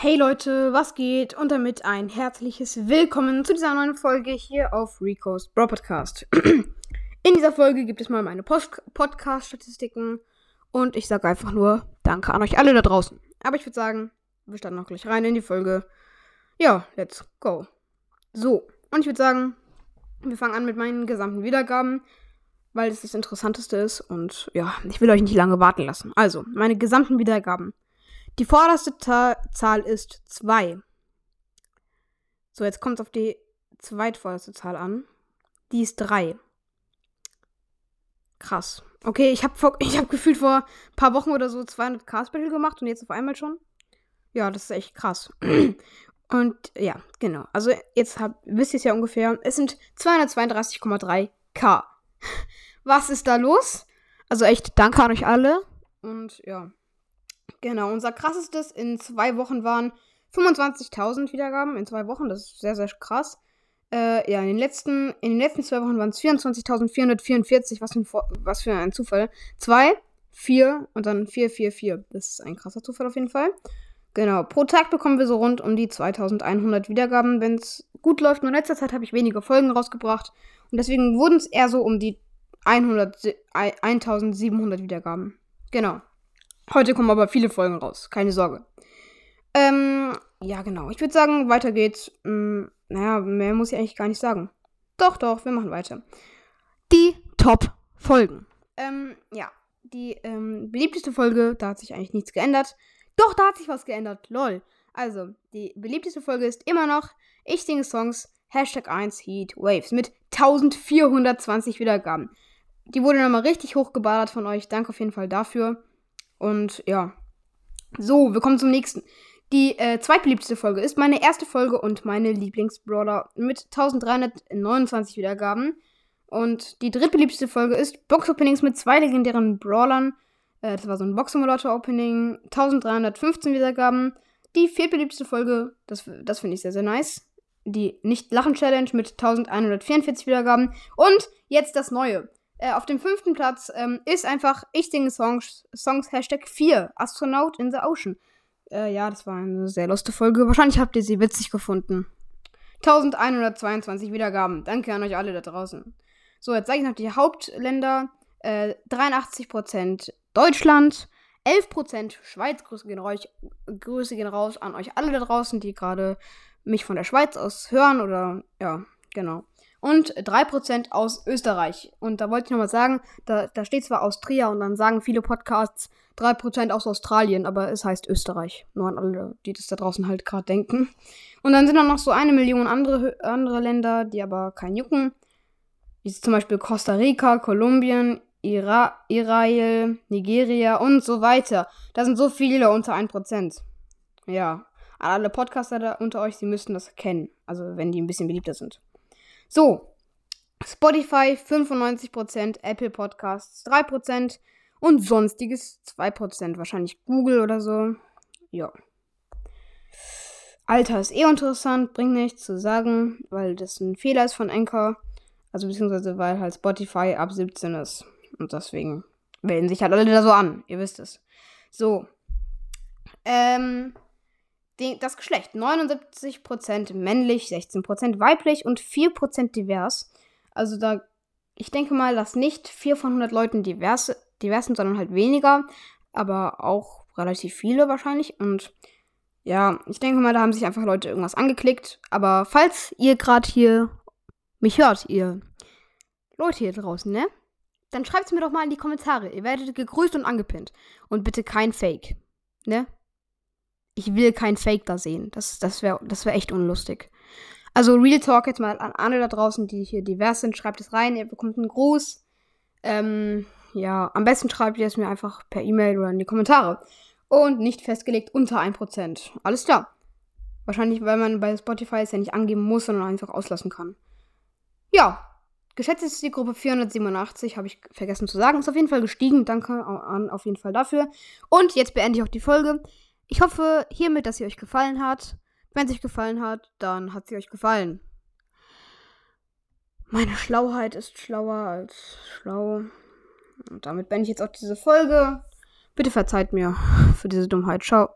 Hey Leute, was geht? Und damit ein herzliches Willkommen zu dieser neuen Folge hier auf Rico's Bro Podcast. In dieser Folge gibt es mal meine Podcast-Statistiken und ich sage einfach nur Danke an euch alle da draußen. Aber ich würde sagen, wir starten noch gleich rein in die Folge. Ja, let's go. So, und ich würde sagen, wir fangen an mit meinen gesamten Wiedergaben, weil es das Interessanteste ist und ja, ich will euch nicht lange warten lassen. Also, meine gesamten Wiedergaben. Die vorderste Zahl ist 2. So, jetzt kommt es auf die zweitvorderste Zahl an. Die ist 3. Krass. Okay, ich habe hab gefühlt vor ein paar Wochen oder so 200 K-Special gemacht und jetzt auf einmal schon. Ja, das ist echt krass. und ja, genau. Also jetzt hab, wisst ihr es ja ungefähr. Es sind 232,3 K. Was ist da los? Also echt, danke an euch alle. Und ja. Genau, unser krassestes in zwei Wochen waren 25.000 Wiedergaben in zwei Wochen. Das ist sehr, sehr krass. Äh, ja, in den letzten, in den letzten zwei Wochen waren es 24.444. Was, was für ein Zufall. Zwei, vier und dann 444. Das ist ein krasser Zufall auf jeden Fall. Genau, pro Tag bekommen wir so rund um die 2100 Wiedergaben, wenn es gut läuft. Nur in letzter Zeit habe ich weniger Folgen rausgebracht. Und deswegen wurden es eher so um die 100, 1700 Wiedergaben. Genau. Heute kommen aber viele Folgen raus, keine Sorge. Ähm, ja, genau. Ich würde sagen, weiter geht's. Hm, naja, mehr muss ich eigentlich gar nicht sagen. Doch, doch, wir machen weiter. Die Top-Folgen. Ähm, ja. Die ähm, beliebteste Folge, da hat sich eigentlich nichts geändert. Doch, da hat sich was geändert. Lol. Also, die beliebteste Folge ist immer noch Ich singe Songs, Hashtag 1 Heat Waves mit 1420 Wiedergaben. Die wurde nochmal richtig hochgeballert von euch. Danke auf jeden Fall dafür. Und ja. So, wir kommen zum nächsten. Die äh, zweitbeliebteste Folge ist meine erste Folge und meine Lieblingsbrawler mit 1329 Wiedergaben. Und die drittbeliebteste Folge ist Box-Openings mit zwei legendären Brawlern. Äh, das war so ein Box-Simulator-Opening. 1315 Wiedergaben. Die viertbeliebteste Folge, das, das finde ich sehr, sehr nice. Die Nicht-Lachen-Challenge mit 1144 Wiedergaben. Und jetzt das Neue. Äh, auf dem fünften Platz ähm, ist einfach Ich singe Songs, Songs Hashtag 4, Astronaut in the Ocean. Äh, ja, das war eine sehr lustige Folge. Wahrscheinlich habt ihr sie witzig gefunden. 1122 Wiedergaben. Danke an euch alle da draußen. So, jetzt sage ich noch die Hauptländer. Äh, 83% Deutschland, 11% Schweiz. Grüße gehen, raus, Grüße gehen raus an euch alle da draußen, die gerade mich von der Schweiz aus hören oder ja, genau und 3% aus Österreich. Und da wollte ich nochmal sagen, da, da steht zwar Austria und dann sagen viele Podcasts 3% aus Australien, aber es heißt Österreich. Nur an alle, die das da draußen halt gerade denken. Und dann sind da noch so eine Million andere, andere Länder, die aber kein jucken. Wie zum Beispiel Costa Rica, Kolumbien, Ira Israel, Nigeria und so weiter. Da sind so viele unter 1%. Ja, alle Podcaster da unter euch, sie müssten das kennen. Also wenn die ein bisschen beliebter sind. So, Spotify 95%, Apple Podcasts 3% und sonstiges 2%. Wahrscheinlich Google oder so. Ja. Alter ist eh interessant, bringt nichts zu sagen, weil das ein Fehler ist von Anchor. Also beziehungsweise weil halt Spotify ab 17 ist. Und deswegen wählen sich halt alle da so an. Ihr wisst es. So. Ähm, das Geschlecht 79% männlich, 16% weiblich und 4% divers. Also da, ich denke mal, dass nicht 4 von 100 Leuten divers, divers sind, sondern halt weniger, aber auch relativ viele wahrscheinlich. Und ja, ich denke mal, da haben sich einfach Leute irgendwas angeklickt. Aber falls ihr gerade hier mich hört, ihr Leute hier draußen, ne? Dann schreibt es mir doch mal in die Kommentare. Ihr werdet gegrüßt und angepinnt. Und bitte kein Fake. Ne? Ich will kein Fake da sehen. Das, das wäre das wär echt unlustig. Also Real Talk jetzt mal an alle da draußen, die hier divers sind, schreibt es rein, ihr bekommt einen Gruß. Ähm, ja, am besten schreibt ihr es mir einfach per E-Mail oder in die Kommentare. Und nicht festgelegt unter 1%. Alles klar. Wahrscheinlich, weil man bei Spotify es ja nicht angeben muss, sondern einfach auslassen kann. Ja, geschätzt ist die Gruppe 487, habe ich vergessen zu sagen. Ist auf jeden Fall gestiegen. Danke an, auf jeden Fall dafür. Und jetzt beende ich auch die Folge. Ich hoffe hiermit, dass sie euch gefallen hat. Wenn es euch gefallen hat, dann hat sie euch gefallen. Meine Schlauheit ist schlauer als schlau. Und damit beende ich jetzt auch diese Folge. Bitte verzeiht mir für diese Dummheit. Ciao.